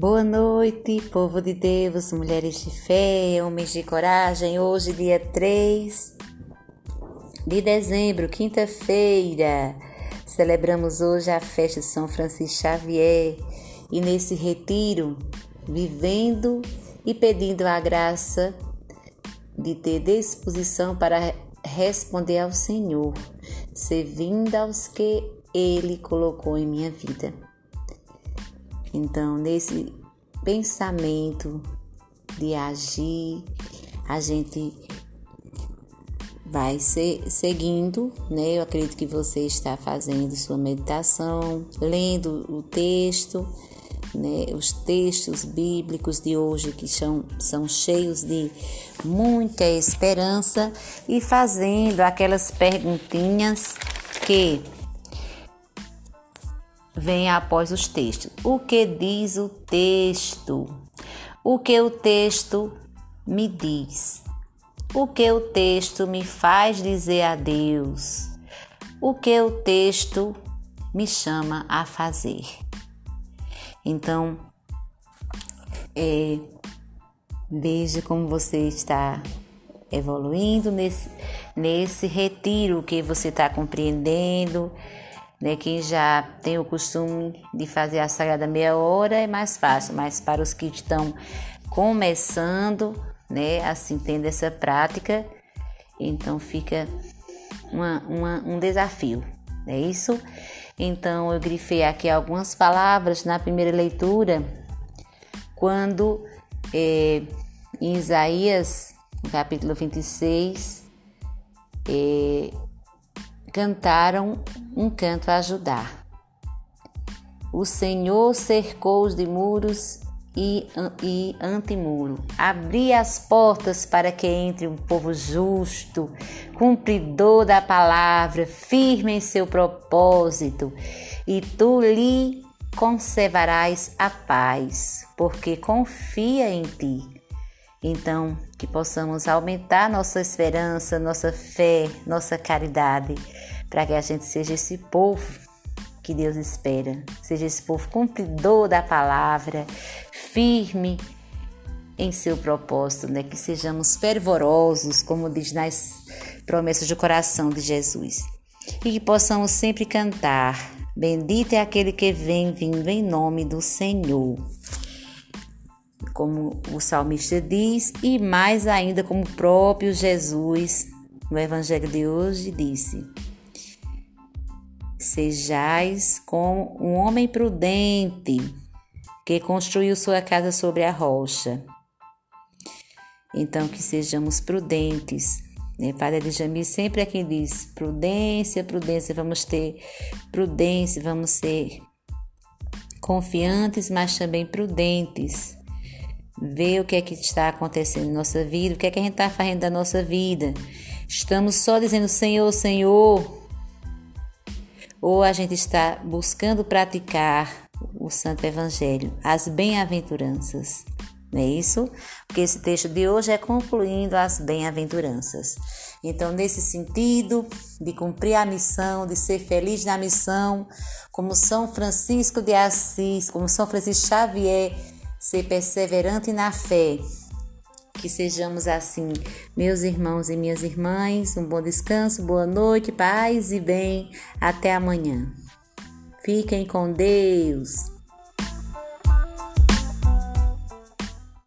Boa noite, povo de Deus, mulheres de fé, homens de coragem. Hoje, dia 3 de dezembro, quinta-feira, celebramos hoje a festa de São Francisco Xavier e nesse retiro, vivendo e pedindo a graça de ter disposição para responder ao Senhor, servindo aos que Ele colocou em minha vida. Então, nesse pensamento de agir, a gente vai ser, seguindo, né? Eu acredito que você está fazendo sua meditação, lendo o texto, né? Os textos bíblicos de hoje que são, são cheios de muita esperança e fazendo aquelas perguntinhas que vem após os textos. O que diz o texto? O que o texto me diz? O que o texto me faz dizer a Deus? O que o texto me chama a fazer? Então, é, veja como você está evoluindo nesse, nesse retiro que você está compreendendo né? Quem já tem o costume de fazer a sagrada meia hora é mais fácil, mas para os que estão começando, né, assim, tendo essa prática, então fica uma, uma, um desafio, é isso? Então eu grifei aqui algumas palavras na primeira leitura, quando é, em Isaías, capítulo 26, é, cantaram um canto a ajudar. O Senhor cercou-os de muros e, e antemuro. Abri as portas para que entre um povo justo, cumpridor da palavra, firme em seu propósito, e tu lhe conservarás a paz, porque confia em ti. Então, que possamos aumentar nossa esperança, nossa fé, nossa caridade, para que a gente seja esse povo que Deus espera, seja esse povo cumpridor da palavra, firme em seu propósito, né? que sejamos fervorosos, como diz nas promessas do coração de Jesus, e que possamos sempre cantar: Bendito é aquele que vem vindo em nome do Senhor como o salmista diz, e mais ainda como o próprio Jesus no Evangelho de hoje disse: Sejais como um homem prudente que construiu sua casa sobre a rocha. Então, que sejamos prudentes. Né? Padre Djamil sempre aqui diz: prudência, prudência, vamos ter prudência, vamos ser confiantes, mas também prudentes ver o que é que está acontecendo em nossa vida, o que é que a gente está fazendo da nossa vida. Estamos só dizendo Senhor, Senhor, ou a gente está buscando praticar o Santo Evangelho, as bem-aventuranças. Não é isso? Porque esse texto de hoje é concluindo as bem-aventuranças. Então, nesse sentido de cumprir a missão, de ser feliz na missão, como São Francisco de Assis, como São Francisco Xavier, ser perseverante na fé. Que sejamos assim, meus irmãos e minhas irmãs. Um bom descanso, boa noite, paz e bem. Até amanhã. Fiquem com Deus.